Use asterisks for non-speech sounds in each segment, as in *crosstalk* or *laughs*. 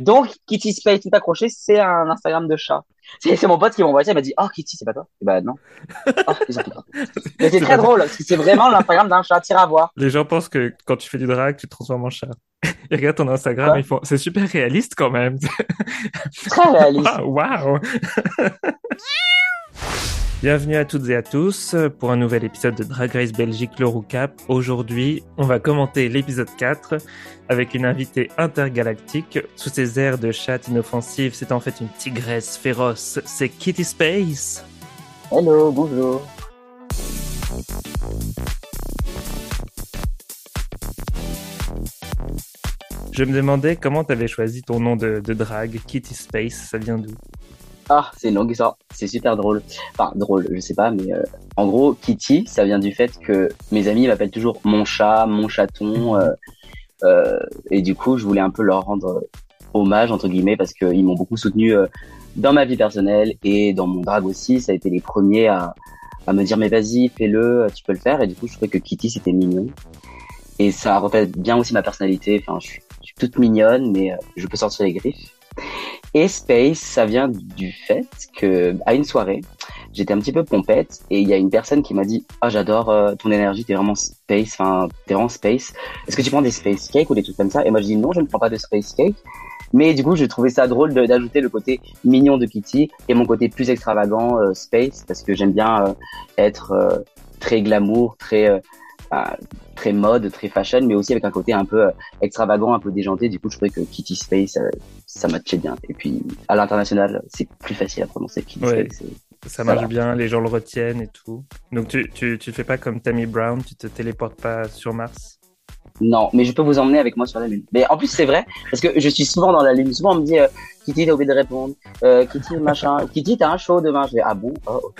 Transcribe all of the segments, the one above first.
Donc, Kitty Space tout accroché, c'est un Instagram de chat. C'est c'est mon pote qui m'a envoyé ça, il m'a dit, oh, Kitty, c'est pas toi? Et bah, non. Oh. *laughs* Mais c'est très drôle, parce que c'est vraiment l'Instagram d'un chat, tire à voir. Les gens pensent que quand tu fais du drag, tu te transformes en chat. *laughs* Ils regardent ton Instagram, ils font, c'est super réaliste quand même. Très réaliste. *laughs* Waouh! Bienvenue à toutes et à tous pour un nouvel épisode de Drag Race Belgique le Roucap. Aujourd'hui, on va commenter l'épisode 4 avec une invitée intergalactique. Sous ses airs de chat inoffensive, c'est en fait une tigresse féroce. C'est Kitty Space. Hello, bonjour. Je me demandais comment t'avais choisi ton nom de, de drag, Kitty Space, ça vient d'où? Ah, c'est une longue histoire. C'est super drôle. Enfin, drôle, je sais pas, mais euh, en gros, Kitty, ça vient du fait que mes amis m'appellent toujours mon chat, mon chaton. euh, euh, et du coup, je voulais un peu leur rendre hommage, entre guillemets, parce qu'ils m'ont beaucoup soutenu euh, dans ma vie personnelle et dans mon drag aussi. Ça a été les premiers à, à me dire, mais vas-y, fais-le, tu peux le faire. Et du coup, je trouvais que Kitty, c'était mignon. Et ça reflète bien aussi ma personnalité. Enfin, je suis, je suis toute mignonne, mais euh, je peux sortir les griffes. Et Space, ça vient du fait que à une soirée, j'étais un petit peu pompette et il y a une personne qui m'a dit "Ah, j'adore euh, ton énergie, t'es vraiment space, enfin, t'es vraiment space. Est-ce que tu prends des space cakes ou des trucs comme ça?" Et moi je dis "Non, je ne prends pas de space cake." Mais du coup, j'ai trouvé ça drôle d'ajouter le côté mignon de Kitty et mon côté plus extravagant euh, space parce que j'aime bien euh, être très glamour, très très mode, très fashion, mais aussi avec un côté un peu euh, extravagant, un peu déjanté. Du coup, je trouvais que Kitty Space, euh, ça matchait bien. Et puis, à l'international, c'est plus facile à prononcer Kitty Ouais. Space. Ça marche bien, les gens le retiennent et tout. Donc tu, tu, tu fais pas comme Tammy Brown, tu te téléportes pas sur Mars? Non, mais je peux vous emmener avec moi sur la Lune. Mais en plus, c'est vrai, parce que je suis souvent dans la Lune. Souvent, on me dit, euh, Kitty, t'as oublié de répondre. Euh, Kitty, machin. *laughs* Kitty, t'as un show demain. Je vais, ah bon? Oh.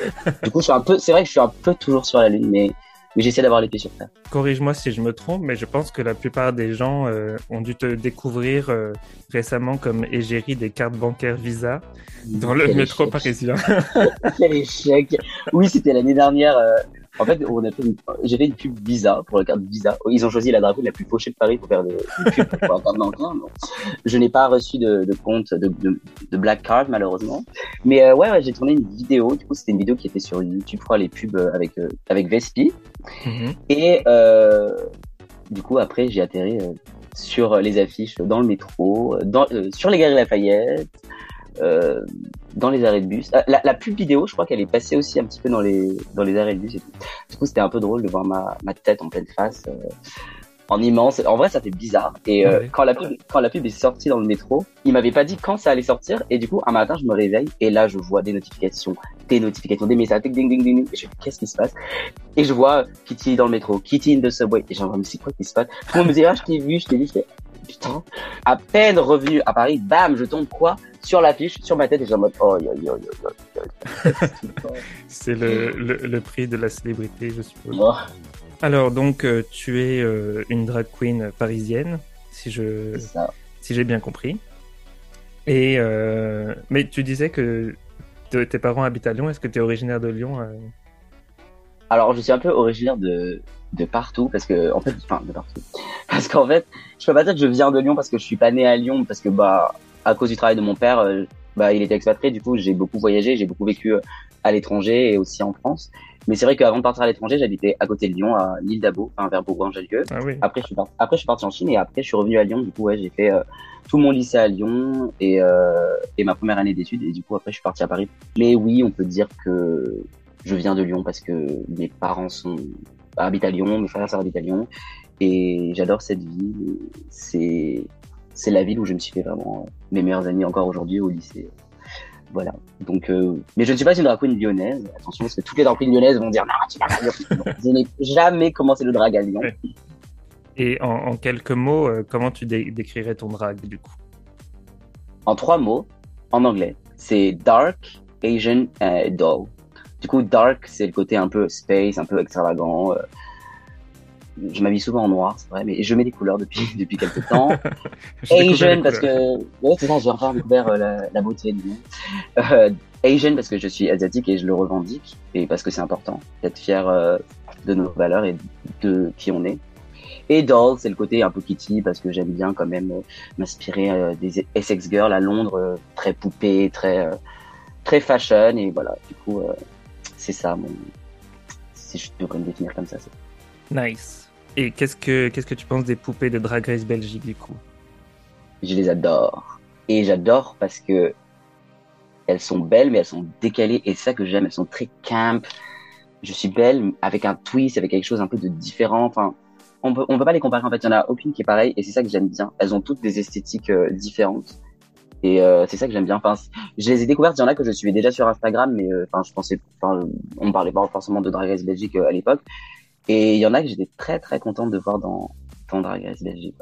Du coup, je suis un peu, c'est vrai que je suis un peu toujours sur la Lune, mais, mais j'essaie d'avoir les pieds sur terre. Corrige-moi si je me trompe, mais je pense que la plupart des gens euh, ont dû te découvrir euh, récemment comme égérie des cartes bancaires Visa dans le Quel métro échec. parisien. *laughs* Quel échec. Oui, c'était l'année dernière. euh, en fait, on a fait une... j'ai fait une pub Visa pour la carte Visa. Ils ont choisi la drapeau la plus fauchée de Paris pour faire des pubs pour la carte bancaire. Non. Je n'ai pas reçu de, de compte de, de, de Black Card malheureusement. Mais euh, ouais, ouais j'ai tourné une vidéo. Du coup, c'était une vidéo qui était sur YouTube, je crois, les pubs euh, avec euh, avec Vespi. Mhm. Et euh, du coup, après, j'ai atterri sur les affiches dans le métro, dans, sur les galeries Lafayette, euh, dans les arrêts de bus. Ah, La, la pub vidéo, je crois qu'elle est passée aussi un petit peu dans les dans les arrêts de bus. Et tout. Du coup, c'était un peu drôle de voir ma, ma tête en pleine face, euh, en immense. En vrai, ça fait bizarre. Et euh, Ouais. quand la pub quand la pub est sortie dans le métro, il m'avait pas dit quand ça allait sortir. Et du coup, un matin, je me réveille et là, je vois des notifications, des notifications, des messages, ding ding ding ding. Et je qu'est-ce qui se passe? Et je vois Kitty dans le métro, Kitty in the subway. Et genre, mais c'est quoi qui se passe? Tout le monde me dit, ah, je t'ai vu, je t'ai vu, je putain. À peine revenu à Paris, bam, je tombe quoi? Sur l'affiche, sur ma tête, et j'ai en mode, oh, yo, yo, yo. *laughs* C'est le, le, le prix de la célébrité, je suppose. Oh, Alors donc euh, tu es euh, une drag queen parisienne, si je si j'ai bien compris. Et euh, mais tu disais que te- tes parents habitent à Lyon. Est-ce que tu es originaire de Lyon euh? Alors, je suis un peu originaire de, de partout, parce que, en fait, enfin, de partout. *laughs* Parce qu'en fait, je peux pas dire que je viens de Lyon parce que je suis pas né à Lyon, parce que, bah, à cause du travail de mon père, euh, bah, il était expatrié, du coup, j'ai beaucoup voyagé, j'ai beaucoup vécu euh, à l'étranger et aussi en France. Mais c'est vrai qu'avant de partir à l'étranger, j'habitais à côté de Lyon, à l'île d'Abo, enfin, vers Bourgoin-Jallieu. Ah oui. Après, je suis parti, après, je suis parti en Chine et après, je suis revenu à Lyon. Du coup, ouais, j'ai fait euh, tout mon lycée à Lyon et, euh, et ma première année d'études. Et du coup, après, je suis parti à Paris. Mais oui, on peut dire que je viens de Lyon parce que mes parents sont habitent à Lyon, mes frères et sœurs habitent à Lyon. Et j'adore cette ville. C'est, c'est la ville où je me suis fait vraiment euh, mes meilleurs amis encore aujourd'hui au lycée. Voilà. Donc, euh, mais je ne suis pas une drag queen lyonnaise. Attention, parce que toutes les drag queens lyonnaises vont dire non, tu vas pas Lyon. *laughs* Je n'ai jamais commencé le drag à Lyon. Et en, en quelques mots, euh, comment tu dé- décrirais ton drag du coup? En trois mots en anglais. C'est dark, Asian et doll. Du coup, dark, c'est le côté un peu space, un peu extravagant. Euh. Je m'habille souvent en noir, c'est vrai, mais je mets des couleurs depuis *laughs* depuis quelques temps. *laughs* Asian parce que ouais, c'est ça, j'ai enfin découvert euh, la, la beauté du monde. Euh, Asian parce que je suis asiatique et je le revendique et parce que c'est important d'être fier euh, de nos valeurs et de qui on est. Et doll, c'est le côté un peu kitty parce que j'aime bien quand même m'inspirer des Essex Girls à Londres, très poupée, très très fashion et voilà. Du coup, c'est ça mon. Si je devrais me définir comme ça, c'est. Nice. Et qu'est-ce que qu'est-ce que tu penses des poupées de Drag Race Belgique du coup? Je les adore. Et j'adore parce que elles sont belles, mais elles sont décalées. Et c'est ça que j'aime. Elles sont très camp. Je suis belle avec un twist, avec quelque chose un peu de différent. Enfin, on peut, peut pas les comparer. En fait, il y en a aucune qui est pareille. Et c'est ça que j'aime bien. Elles ont toutes des esthétiques euh, différentes. Et euh, c'est ça que j'aime bien. Enfin, je les ai découvertes. Il y en a que je suivais déjà sur Instagram, mais euh, enfin, je pensais, enfin, on parlait pas forcément de Drag Race Belgique à l'époque. Et il y en a que j'étais très très contente de voir dans, dans Drag Race Belgique.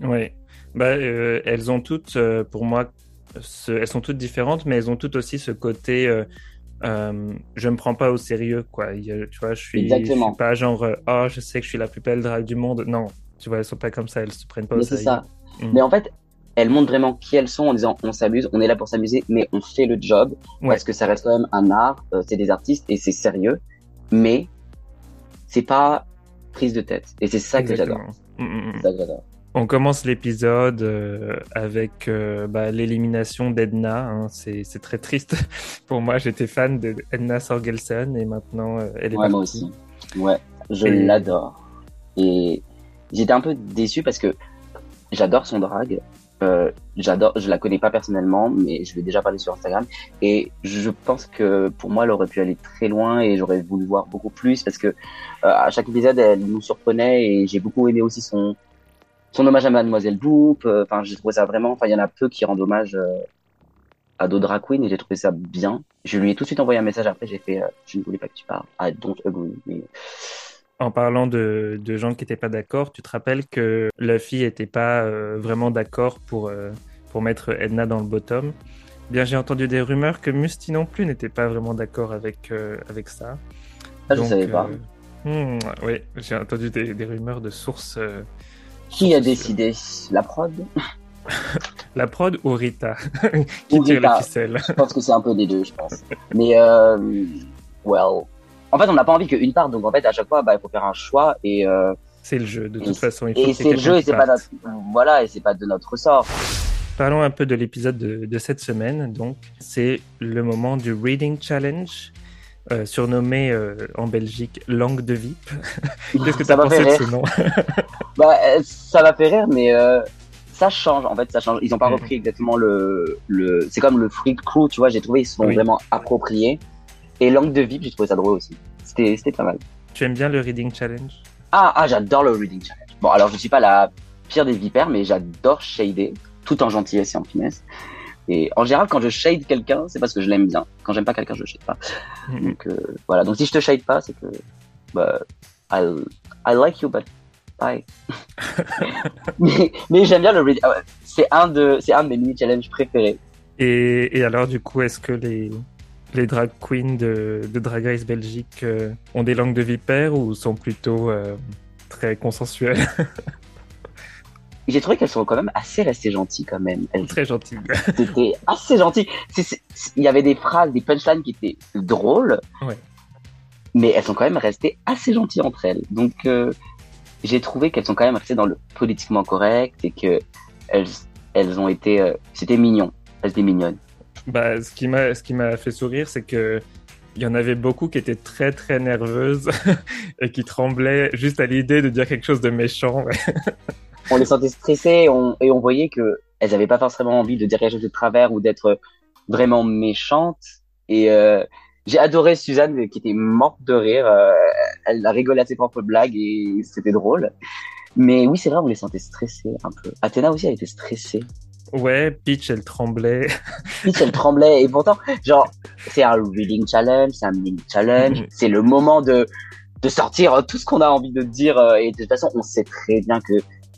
Ouais. ouais. Bah, elles ont toutes, pour moi, elles sont toutes différentes, mais elles ont toutes aussi ce côté. Euh, euh, je me prends pas au sérieux, quoi. tu vois, je suis, je suis pas genre, euh, oh, je sais que je suis la plus belle drague du monde. Non, tu vois, elles sont pas comme ça, elles se prennent pas au sérieux. C'est ça. Mm. Mais en fait, elles montrent vraiment qui elles sont en disant, on s'amuse, on est là pour s'amuser, mais on fait le job parce que ça reste quand même un art. c'est des artistes et c'est sérieux, mais c'est pas prise de tête. Et c'est ça que j'adore. Mm, mm, c'est ça que j'adore. On commence l'épisode euh, avec euh, bah, l'élimination d'Edna. Hein. C'est, très triste *laughs* pour moi. J'étais fan d'Edna Sorgelsen et maintenant euh, elle est ouais, moi aussi. Ouais, je l'adore. Et j'étais un peu déçu parce que j'adore son drag. J'adore, je la connais pas personnellement, mais je l'ai déjà parlé sur Instagram. Et je pense que pour moi, elle aurait pu aller très loin et j'aurais voulu voir beaucoup plus parce que à chaque épisode, elle nous surprenait et j'ai beaucoup aimé aussi son son hommage à Mademoiselle Boop. Euh, enfin, j'ai trouvé ça vraiment. Enfin, il y en a peu qui rendent hommage euh, à d'autres drag queens et j'ai trouvé ça bien. Je lui ai tout de suite envoyé un message après. J'ai fait, euh, je ne voulais pas que tu parles. I don't agree. En parlant de, de gens qui n'étaient pas d'accord, tu te rappelles que Luffy n'était pas vraiment d'accord pour, pour mettre Edna dans le bottom? Bien, j'ai entendu des rumeurs que Musty non plus n'était pas vraiment d'accord avec, avec ça. Ah, je ne savais pas. Hmm, oui, j'ai entendu des, des, rumeurs de sources qui a décidé? La prod? *laughs* La prod ou Rita? *laughs* Qui tire la ficelle? Je pense que c'est un peu des deux, je pense. Mais, euh, well. En fait, on n'a pas envie qu'une part, donc en fait, à chaque fois, bah, il faut faire un choix et. Euh, c'est le jeu, de toute façon. Il faut et c'est le jeu, et c'est pas notre, voilà, et c'est pas de notre ressort. Parlons un peu de l'épisode de, de, cette semaine. Donc, c'est le moment du Reading Challenge. Euh, surnommé euh, en Belgique langue de VIP. *laughs* Qu'est-ce que tu as pensé de ce nom *laughs* *laughs* bah, Ça m'a fait rire, mais ça change. En fait, ça change. Ils n'ont pas mm. repris exactement le. le... C'est comme le Freak Crew, tu vois. J'ai trouvé ils se sont vraiment appropriés. Et langue de VIP, j'ai trouvé ça drôle aussi. C'était pas mal. Tu aimes bien le Reading Challenge? Ah, ah j'adore le Reading Challenge. Bon, alors je suis pas la pire des vipères, mais j'adore shader, tout en gentillesse et en finesse. Et en général, quand je shade quelqu'un, c'est parce que je l'aime bien. Quand j'aime pas quelqu'un, je shade pas. Mhm. Donc euh, voilà. Donc si je te shade pas, c'est que bah, I, I like you, but bye. *laughs* mais, mais j'aime bien le read. Ah c'est un de c'est un de mes mini challenges préférés. Et, et alors du coup, est-ce que les les drag queens de, de Drag Race Belgique euh, ont des langues de vipère ou sont plutôt euh, très consensuelles? *laughs* J'ai trouvé qu'elles sont quand même assez restées gentilles quand même. Elles, Très gentilles. *laughs* C'était assez gentil. Il y avait des phrases, des punchlines qui étaient drôles. Ouais. Mais elles sont quand même restées assez gentilles entre elles. Donc, euh, j'ai trouvé qu'elles sont quand même restées dans le politiquement correct et que elles, elles ont été, c'était mignon. Elles étaient mignonnes. Bah, ce qui m'a, fait sourire, c'est que il y en avait beaucoup qui étaient très très nerveuses *laughs* et qui tremblaient juste à l'idée de dire quelque chose de méchant. on les sentait stressées et on voyait que elles n'avaient pas forcément envie de dire quelque chose de travers ou d'être vraiment méchantes. Et euh, j'ai adoré Suzanne qui était morte de rire. Euh, elle a rigolé à ses propres blagues et c'était drôle. Mais oui, c'est vrai, on les sentait stressées un peu. Athéna aussi, elle était stressée. Ouais, Peach, elle tremblait. *laughs* Peach, elle tremblait. Et pourtant, genre, c'est un reading challenge, c'est un mini challenge. c'est le moment de, de sortir tout ce qu'on a envie de dire. Euh, et de toute façon, on sait très bien que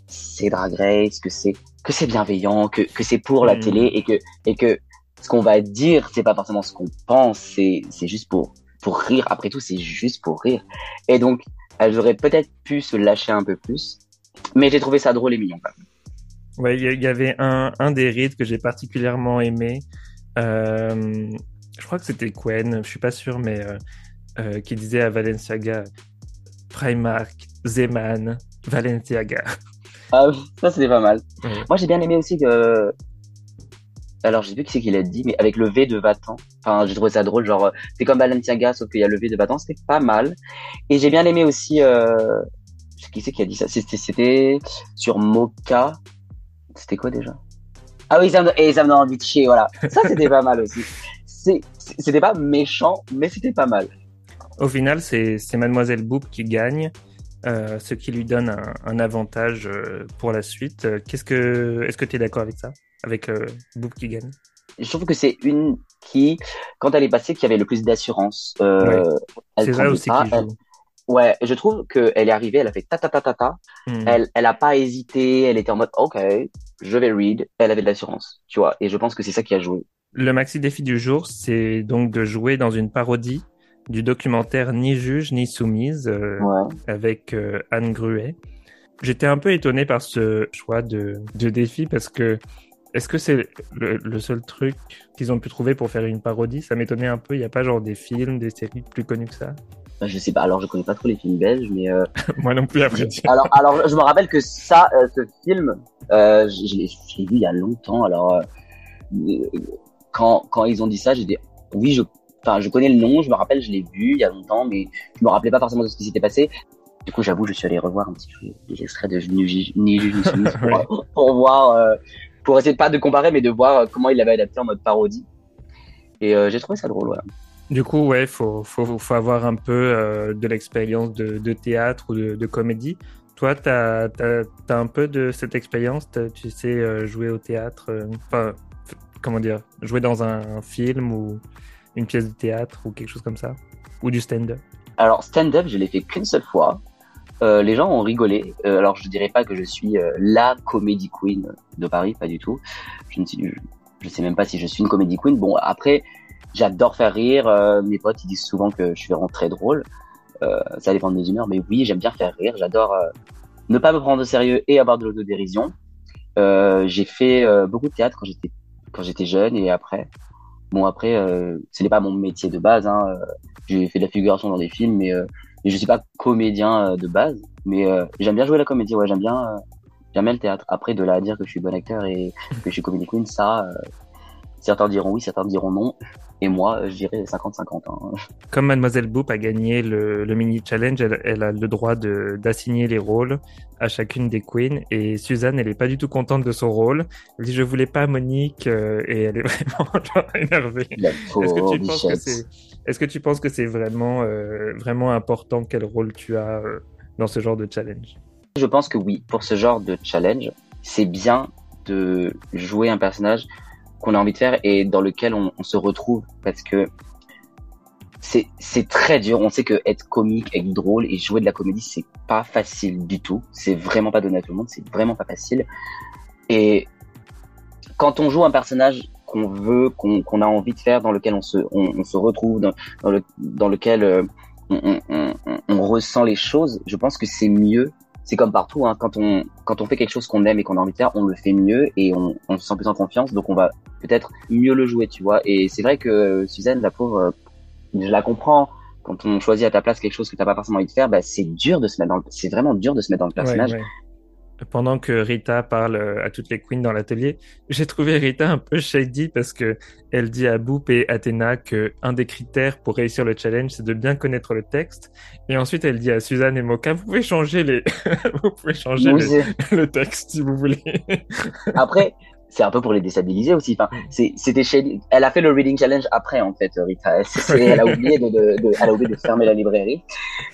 c'est Drag Race, que c'est que c'est bienveillant, que que c'est pour la hmm. télé et que et que ce qu'on va dire, c'est pas forcément ce qu'on pense, c'est c'est juste pour pour rire. Après tout, c'est juste pour rire. Et donc, elles auraient peut-être pu se lâcher un peu plus, mais j'ai trouvé ça drôle et mignon. Quand même. Ouais, il y, avait un un des rites que j'ai particulièrement aimé. Euh, je crois que c'était Quen, je suis pas sûr, mais euh, euh, qui disait à Valenciaga Primark, Zeman, Valenciaga. Ah, ça c'était pas mal. Moi j'ai bien aimé aussi que. Alors j'ai vu qui c'est qui l'a dit, mais avec le V de Vatan. Enfin, j'ai trouvé ça drôle, genre c'est comme Valenciaga sauf qu'il y a le V de Vatan, c'était pas mal. Et j'ai bien aimé aussi. Qui c'est qui a dit ça? C'était sur Mocha. C'était quoi déjà? Ah oui, ça me, et ça me donne envie de chier, voilà. Ça c'était pas mal aussi. C'était pas méchant, mais c'était pas mal. Au final, c'est Mademoiselle Boop qui gagne. Euh, ce qui lui donne un, avantage euh, pour la suite. Euh, qu'est-ce que, est-ce que tu es d'accord avec ça, avec Boop qui gagne? Je trouve que c'est une qui, quand elle est passée, qui avait le plus d'assurance. C'est vrai aussi qui joue. Ouais, je trouve qu'elle est arrivée, elle a fait ta ta ta ta ta. Hmm. Elle, elle a pas hésité, elle était en mode ok, je vais read. Elle avait de l'assurance, tu vois. Et je pense que c'est ça qui a joué. Le maxi défi du jour, c'est donc de jouer dans une parodie du documentaire Ni juge ni soumise euh, avec euh, Anne Gruet. J'étais un peu étonné par ce choix de, de défi parce que est-ce que c'est le, seul truc qu'ils ont pu trouver pour faire une parodie? Ça m'étonnait un peu. Il n'y a pas genre des films, des séries plus connues que ça? Bah, Je sais pas. Alors je connais pas trop les films belges, mais euh... *laughs* moi non plus après. alors, alors je me rappelle que ça, euh, ce film, euh, je l'ai vu il y a longtemps. Alors quand quand ils ont dit ça, j'ai dit oui, je Enfin, je connais le nom, je me rappelle, je l'ai vu il y a longtemps, mais je me rappelais pas forcément de ce qui s'était passé. Du coup, j'avoue, je suis allé revoir un petit peu les extraits de Ni *laughs* pour, pour voir, euh, pour essayer de pas de comparer, mais de voir euh, comment il l'avait adapté en mode parodie. Et euh, j'ai trouvé ça drôle, voilà. Du coup, ouais, faut, faut, faut avoir un peu de l'expérience de, de, théâtre ou de, de comédie. Toi, tu as, as, un peu de cette expérience Tu sais jouer au théâtre Enfin, comment dire Jouer dans un film ou une pièce de théâtre ou quelque chose comme ça? Ou du stand-up? Alors, stand-up, je l'ai fait qu'une seule fois. Euh, les gens ont rigolé. Euh, alors, je dirais pas que je suis euh, la comédie queen de Paris, pas du tout. Je ne sais, je, sais même pas si je suis une comédie queen. Bon, après, j'adore faire rire. Euh, mes potes, ils disent souvent que je suis vraiment très drôle. ça dépend de mes humeurs, mais oui, j'aime bien faire rire. J'adore ne pas me prendre au sérieux et avoir de l'autodérision. j'ai fait beaucoup de théâtre quand j'étais quand j'étais jeune et après Bon après, euh, ce n'est pas mon métier de base. Hein. Euh, j'ai fait de la figuration dans des films, mais, euh, je suis pas comédien euh, de base. Mais j'aime bien jouer la comédie. Ouais, j'aime bien, j'aime bien le théâtre. Après, de là à dire que je suis bon acteur et que je suis comédie queen, ça, certains diront oui, certains diront non. Et moi, je dirais 50-50. Hein. Comme Mademoiselle Boop a gagné le, le mini challenge, elle, elle, a le droit d'assigner les rôles à chacune des queens. Et Suzanne, elle est pas du tout contente de son rôle. Elle dit je voulais pas Monique euh, et elle est *laughs* vraiment énervée. Est-ce que tu penses que c'est est-ce que tu penses que c'est vraiment euh, vraiment important quel rôle tu as euh, dans ce genre de challenge? Je pense que oui. Pour ce genre de challenge, c'est bien de jouer un personnage qu'on a envie de faire et dans lequel on, se retrouve parce que c'est très dur. On sait que être comique, être drôle et jouer de la comédie, c'est pas facile du tout. C'est vraiment pas donné à tout le monde. C'est vraiment pas facile. Et quand on joue un personnage qu'on veut, qu'on a envie de faire, dans lequel on se on, se retrouve, dans, dans, le dans lequel euh, on, ressent les choses, je pense que c'est mieux c'est comme partout, hein, quand on quand on fait quelque chose qu'on aime et qu'on a envie de faire, on le fait mieux et on, on se sent plus en confiance, donc on va peut-être mieux le jouer, tu vois. Et c'est vrai que Suzanne, la pauvre, je la comprends. Quand on choisit à ta place quelque chose que t'as pas forcément envie de faire, bah, c'est dur de se mettre dans le... c'est vraiment dur de se mettre dans le personnage pendant que Rita parle euh, à toutes les queens dans l'atelier, j'ai trouvé Rita un peu shady parce que elle dit à Boop et Athéna que un des critères pour réussir le challenge, c'est de bien connaître le texte. Et ensuite, elle dit à Suzanne et Moka, vous pouvez changer les, *laughs* vous pouvez changer *laughs* le texte si vous voulez. Après, c'est un peu pour les déstabiliser aussi. Enfin, c'était chez, elle a fait le reading challenge après en fait, Rita. Elle, a oublié de, de, de, elle a oublié de fermer la librairie.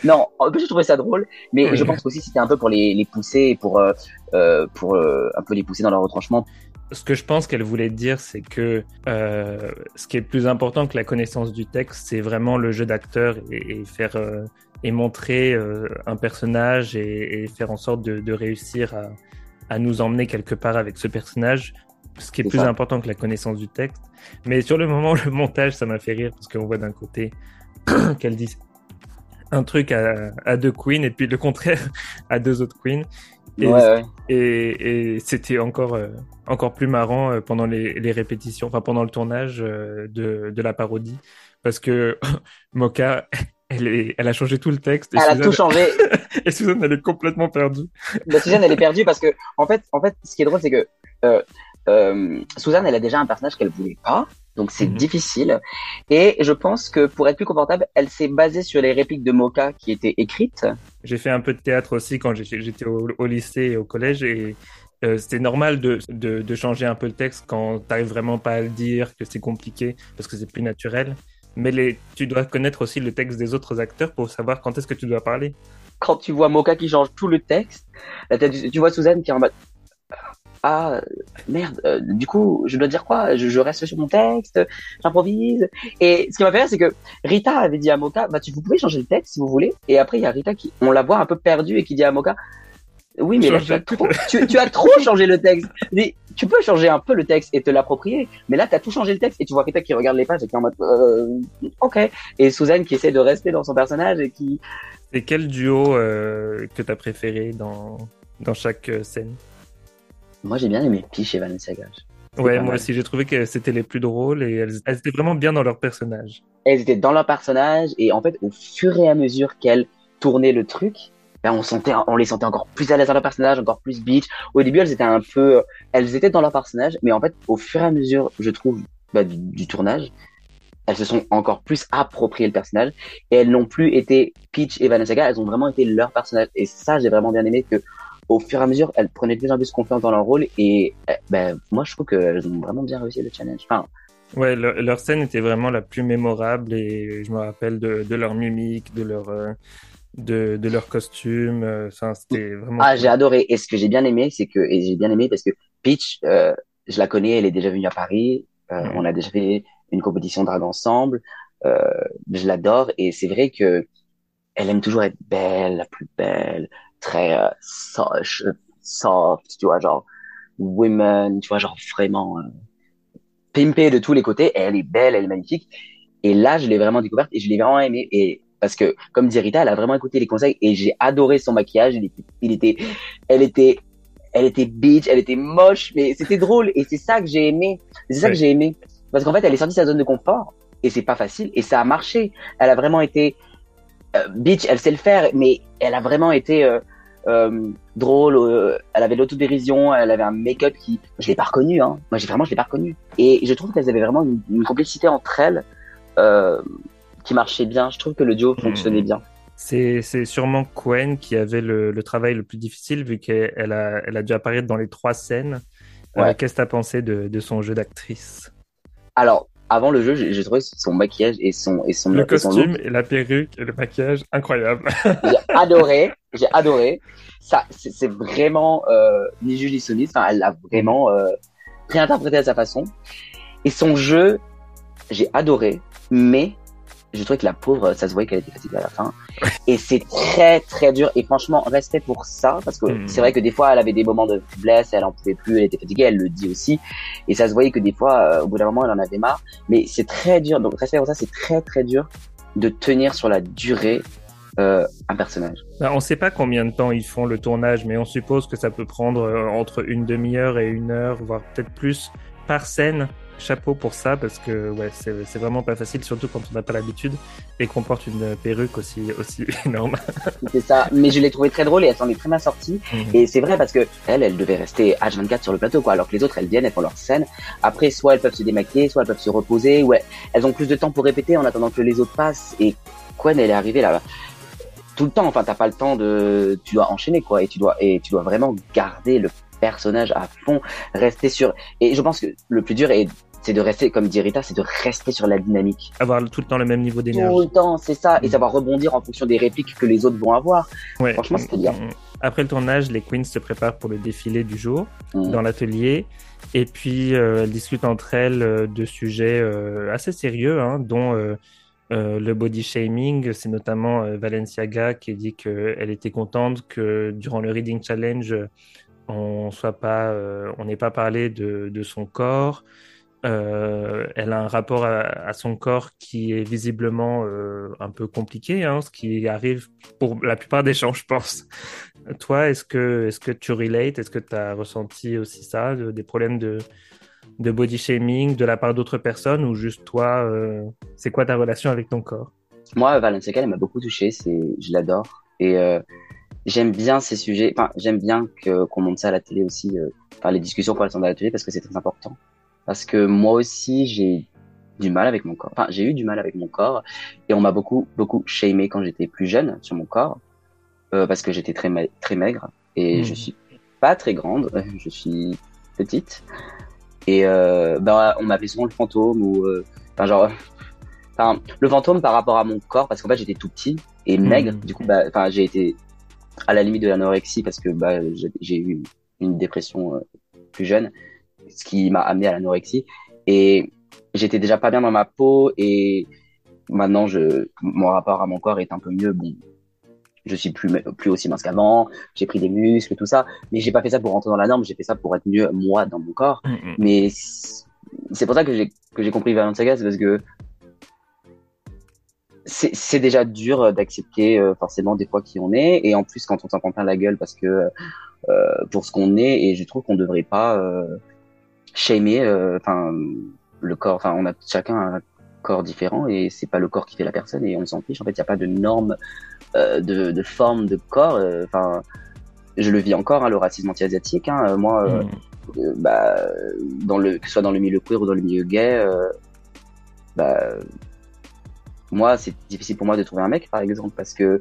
Non, en plus je trouvais ça drôle, mais je pense aussi c'était un peu pour les, les pousser, pour euh, euh pour euh, un peu les pousser dans leur retranchement. Ce que je pense qu'elle voulait dire, c'est que euh, ce qui est plus important que la connaissance du texte, c'est vraiment le jeu d'acteur et, et, faire euh, et montrer un personnage et, et, faire en sorte de, de réussir à, à nous emmener quelque part avec ce personnage ce qui est, plus important que la connaissance du texte. Mais sur le moment, *laughs* le montage, ça m'a fait rire parce qu'on voit d'un côté *clears throat* qu'elle dit un truc à, deux queens et puis le contraire *laughs* à deux autres queens. Et, c'était encore, euh, encore plus marrant euh, pendant les, répétitions, enfin pendant le tournage euh, de, de la parodie. Parce que *laughs* Moka, elle, est, elle a changé tout le texte. elle a tout changé. et Suzanne, elle est complètement perdue. Bah, Suzanne, elle est perdue parce que, en fait, en fait, ce qui est drôle, c'est que euh, euh, Suzanne, elle a déjà un personnage qu'elle voulait pas, donc c'est Mhm. difficile. Et je pense que pour être plus confortable, elle s'est basée sur les répliques de Mocha qui étaient écrites. J'ai fait un peu de théâtre aussi quand j'étais au, au lycée et au collège et euh, c'était normal de, de, de changer un peu le texte quand t'arrives vraiment pas à le dire, que c'est compliqué parce que c'est plus naturel. Mais les, tu dois connaître aussi le texte des autres acteurs pour savoir quand est-ce que tu dois parler. Quand tu vois Mocha qui change tout le texte, là, du- tu vois Suzanne qui est en mode ah merde, euh, du coup je dois dire quoi? Je, je reste sur mon texte, j'improvise. Et ce qui m'a fait rire, c'est que Rita avait dit à Mocha bah tu vous pouvez changer le texte si vous voulez. Et après il y a Rita qui on la voit un peu perdue et qui dit à Mocha oui mais là, tu, as trop, tu, tu as trop *laughs* changé le texte. Mais tu peux changer un peu le texte et te l'approprier, mais là t'as tout changé le texte et tu vois Rita qui regarde les pages et qui est en mode euh, ok. Et Suzanne qui essaie de rester dans son personnage et qui Et quel duo euh, que t'as préféré dans, dans chaque euh, scène? Moi j'ai bien aimé Peach et Vanessa Gage. Ouais, moi aussi, j'ai trouvé que c'était les plus drôles et elles, elles étaient vraiment bien dans leur personnage. elles étaient dans leur personnage et en fait au fur et à mesure qu'elles tournaient le truc ben, on sentait on les sentait encore plus à l'aise dans leur personnage encore plus bitch au début elles étaient un peu elles étaient dans leur personnage mais en fait au fur et à mesure je trouve du, du tournage elles se sont encore plus appropriées le personnage et elles n'ont plus été Peach et Vanessa Gale, elles ont vraiment été leur personnage et ça j'ai vraiment bien aimé que au fur et à mesure elles prenaient de plus en plus confiance dans leur rôle et euh, ben moi je trouve qu'elles ont vraiment bien réussi le challenge enfin Ouais, leur, leur scène était vraiment la plus mémorable et je me rappelle de, de leur mimique, de leur, euh, de, de leur costume. euh, Enfin, c'était vraiment. Ah, cool. j'ai adoré. Et ce que j'ai bien aimé, c'est que, et j'ai bien aimé parce que Peach, euh, je la connais, elle est déjà venue à Paris, euh, on a déjà fait une compétition drag ensemble, euh, je l'adore et c'est vrai que elle aime toujours être belle, la plus belle, très euh, soft, soft, tu vois, genre women, tu vois, genre vraiment euh, pimpée de tous les côtés. Et elle est belle, elle est magnifique. Et là, je l'ai vraiment découverte et je l'ai vraiment aimée. Et parce que, comme dit Rita, elle a vraiment écouté les conseils et j'ai adoré son maquillage. Il était, il était, elle était, elle était bitch, elle était moche, mais c'était drôle et c'est ça que j'ai aimé. C'est ça que j'ai aimé. Parce qu'en fait, elle est sortie de sa zone de confort et c'est pas facile et ça a marché. Elle a vraiment été euh, bitch, elle sait le faire, mais elle a vraiment été euh, euh, drôle. euh, elle avait de l'autodérision, elle avait un make-up qui, je l'ai pas reconnu. Hein. Moi, j'ai vraiment, je l'ai pas reconnu. Et je trouve qu'elles avaient vraiment une, une complicité entre elles euh, qui marchait bien. Je trouve que le duo fonctionnait Mhm. bien. C'est, sûrement Quen qui avait le, le travail le plus difficile vu qu'elle elle a, elle a dû apparaître dans les trois scènes. Euh. Qu'est-ce que tu as pensé de, de son jeu d'actrice? Alors, avant le jeu, j'ai trouvé son maquillage et son et son Le et costume, et la perruque et le maquillage, incroyable. *laughs* j'ai adoré, j'ai adoré. Ça, c'est vraiment euh, ni juge ni soumise. Enfin, elle l'a vraiment euh, réinterprété à sa façon. Et son jeu, j'ai adoré, mais je trouvais que la pauvre, ça se voyait qu'elle était fatiguée à la fin. Et c'est très très dur. Et franchement, respect pour ça, parce que Mhm. c'est vrai que des fois, elle avait des moments de faiblesse, elle en pouvait plus, elle était fatiguée, elle le dit aussi. Et ça se voyait que des fois, euh, au bout d'un moment, elle en avait marre. Mais c'est très dur. Donc respect pour ça, c'est très très dur de tenir sur la durée euh, un personnage. Bah, on ne sait pas combien de temps ils font le tournage, mais on suppose que ça peut prendre euh, entre une demi-heure et une heure, voire peut-être plus par scène. Chapeau pour ça, parce que ouais, c'est vraiment pas facile, surtout quand on n'a pas l'habitude et qu'on porte une perruque aussi, aussi *laughs* énorme. C'est ça. Mais je l'ai trouvé très drôle et elle s'en est très bien sortie. Et c'est vrai parce que elle, elle devait rester H24 sur le plateau, quoi. Alors que les autres, elles viennent, elles font leur scène. Après, soit elles peuvent se démaquiller, soit elles peuvent se reposer. Ouais, elles ont plus de temps pour répéter en attendant que les autres passent. Et Quen, elle est arrivée là tout le temps. Enfin, t'as pas le temps de, tu dois enchaîner, quoi. Et tu dois, et tu dois vraiment garder le personnage à fond, rester sur. Et je pense que le plus dur est, c'est de rester, comme dit Rita, c'est de rester sur la dynamique. Avoir tout le temps le même niveau Tout d'énergie. le temps, c'est ça. Et Mm. savoir rebondir en fonction des répliques que les autres vont avoir. Ouais. Franchement, c'était bien. Mm. Après le tournage, les queens se préparent pour le défilé du jour Mm. dans l'atelier. Et puis, euh, elles discutent entre elles euh, de sujets euh, assez sérieux, hein, dont euh, le body shaming. C'est notamment Valenciaga qui dit qu'elle était contente que durant le Reading Challenge, on soit pas, on n'ait pas parlé de, de son corps. Euh, elle a un rapport à, son corps qui est visiblement euh, un peu compliqué, hein, ce qui arrive pour la plupart des gens, je pense. Toi, est-ce que, est-ce que tu relates? Est-ce que tu as ressenti aussi ça, de- des problèmes de, body shaming de la part d'autres personnes ou juste toi euh, C'est quoi ta relation avec ton corps? Moi, Valencia elle m'a beaucoup touché. Je l'adore et j'aime bien ces sujets. J'aime bien qu'on monte ça à la télé aussi. Les discussions qu'on sont à la télé parce que c'est très important. Parce que moi aussi, j'ai du mal avec mon corps. Enfin, j'ai eu du mal avec mon corps et on m'a beaucoup beaucoup shamé quand j'étais plus jeune sur mon corps euh, parce que j'étais très très maigre et mmh. je suis pas très grande, *laughs* je suis petite et euh, bah on m'appelait souvent le fantôme ou euh, enfin genre *laughs* enfin le fantôme par rapport à mon corps parce qu'en fait j'étais tout petit et mmh. maigre du coup bah enfin j'ai été à la limite de l'anorexie parce que bah j'ai eu une dépression plus jeune ce qui m'a amené à l'anorexie. Et j'étais déjà pas bien dans ma peau et maintenant je mon rapport à mon corps est un peu mieux. Bon je suis plus plus aussi mince qu'avant. J'ai pris des muscles tout ça. Mais j'ai pas fait ça pour rentrer dans la norme. J'ai fait ça pour être mieux moi dans mon corps. Mm, mm. mais c'est pour ça que j'ai que j'ai compris Valiant Saga parce que c'est déjà dur d'accepter euh, forcément des fois qui on est. Et en plus quand on s'en prend plein la gueule parce que euh, pour ce qu'on est et je trouve qu'on devrait pas euh, shamer euh, enfin le corps, enfin, on a chacun un corps différent et c'est pas le corps qui fait la personne et on s'en fiche. En fait, il n'y a pas de norme euh, de, de, forme de corps. Euh, enfin, je le vis encore, hein, le racisme anti-asiatique. Hein, moi, euh, mm. bah, dans le, que ce soit dans le milieu queer ou dans le milieu gay, bah, moi, c'est difficile pour moi de trouver un mec, par exemple, parce que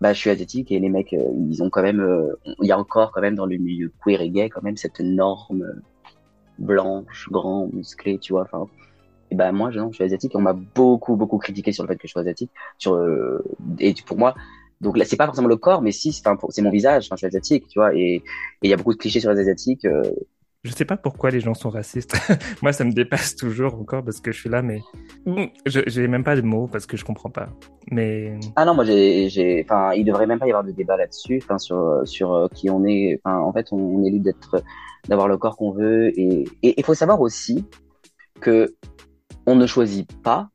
bah, je suis asiatique et les mecs, ils ont quand même, il y a encore quand même dans le milieu queer et gay quand même cette norme blanche, grand, musclé, tu vois. Enfin, et ben moi, je, je suis asiatique on m'a beaucoup, beaucoup critiqué sur le fait que je sois asiatique. Sur, euh, et pour moi, donc là, c'est pas forcément le corps, mais si, c'est mon visage. Enfin, je suis asiatique, tu vois. Et il y a beaucoup de clichés sur les asiatiques. Euh... Je sais pas pourquoi les gens sont racistes. *laughs* moi, ça me dépasse toujours encore parce que je suis là, mais je j'ai même pas de mots parce que je comprends pas. Mais ah non, moi, j'ai, enfin, il devrait même pas y avoir de débat là-dessus, enfin, sur sur euh, qui on est. En fait, on, est libre d'être d'avoir le corps qu'on veut. Et il faut savoir aussi que on ne choisit pas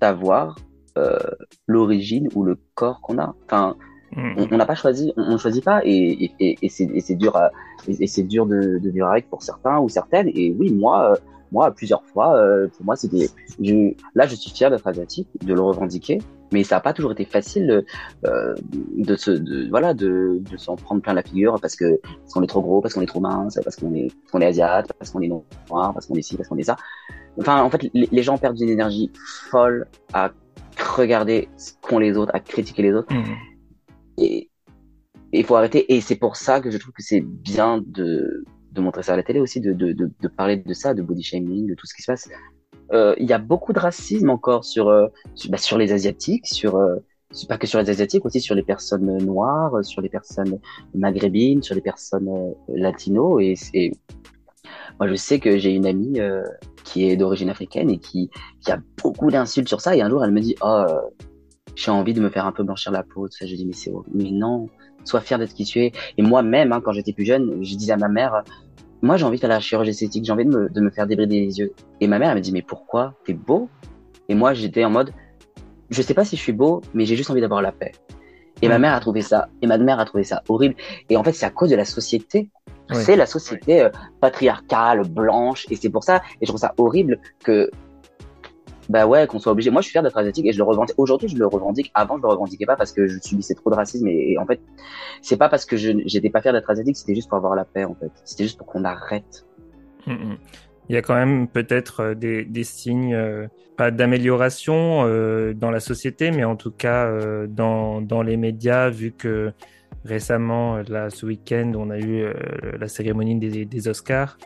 d'avoir euh, l'origine ou le corps qu'on a. Enfin. On n'a pas choisi, on ne choisit pas, et, et, et c'est dur, à, et, c'est dur de, de vivre avec pour certains ou certaines. Et oui, moi, euh, moi, plusieurs fois, euh, pour moi, c'était, là, je suis fier d'être asiatique, de le revendiquer, mais ça n'a pas toujours été facile euh, de se de, voilà de, de s'en prendre plein la figure parce que parce qu'on est trop gros parce qu'on est trop mince parce qu'on est parce qu'on est asiate parce qu'on est noir parce qu'on est ci parce qu'on est ça enfin en fait les, gens perdent une énergie folle à regarder ce qu'ont les autres à critiquer les autres mmh. Et il faut arrêter et c'est pour ça que je trouve que c'est bien de de montrer ça à la télé aussi de, de, de, parler de ça de body shaming de tout ce qui se passe euh, il y a beaucoup de racisme encore sur euh, sur, bah, sur, les asiatiques, sur euh, pas que sur les asiatiques, aussi sur les personnes noires, sur les personnes maghrébines, sur les personnes latino. Et, et, moi, je sais que j'ai une amie qui est d'origine africaine et qui, qui a beaucoup d'insultes sur ça. Et un jour, elle me dit, oh, j'ai envie de me faire un peu blanchir la peau. Tout ça, je dis, mais c'est mais non, sois fier d'être qui tu es. Et moi-même, hein, quand j'étais plus jeune, je disais à ma mère, moi j'ai envie de faire la chirurgie esthétique, j'ai envie de me, de me faire débrider les yeux. Et ma mère elle m'a dit mais pourquoi? T'es beau? Et moi j'étais en mode je sais pas si je suis beau, mais j'ai juste envie d'avoir la paix. Et ma mère a trouvé ça, et ma mère a trouvé ça horrible. Et en fait c'est à cause de la société. C'est la société euh, patriarcale, blanche, et c'est pour ça, et je trouve ça horrible que bah ouais, qu'on soit obligé. Moi, je suis fier d'être asiatique et je le revendique. Aujourd'hui, je le revendique. Avant, je le revendiquais pas parce que je subissais trop de racisme. Et, en fait, c'est pas parce que je j'étais pas fier d'être asiatique, c'était juste pour avoir la paix, en fait. C'était juste pour qu'on arrête. Mm, mm. Il y a quand même peut-être euh, des, signes, euh, pas d'amélioration euh, dans la société, mais en tout cas dans, les médias, vu que récemment, là, ce week-end, on a eu la cérémonie des Oscars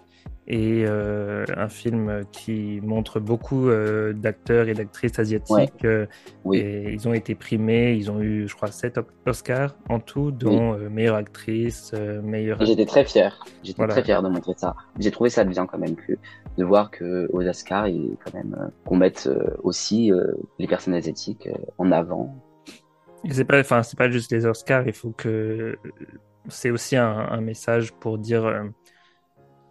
et euh, un film qui montre beaucoup euh, d'acteurs et d'actrices asiatiques. Euh, et ils ont été primés, ils ont eu, je crois, 7 Oscars en tout, dont meilleure actrice, meilleure. J'étais très fier. J'étais très fier de montrer ça. J'ai trouvé ça bien quand même que de voir que aux Oscars, il quand même qu'on mette aussi les personnes asiatiques en avant. C'est pas, enfin, c'est pas juste les Oscars. Il faut que c'est aussi un, un, message pour dire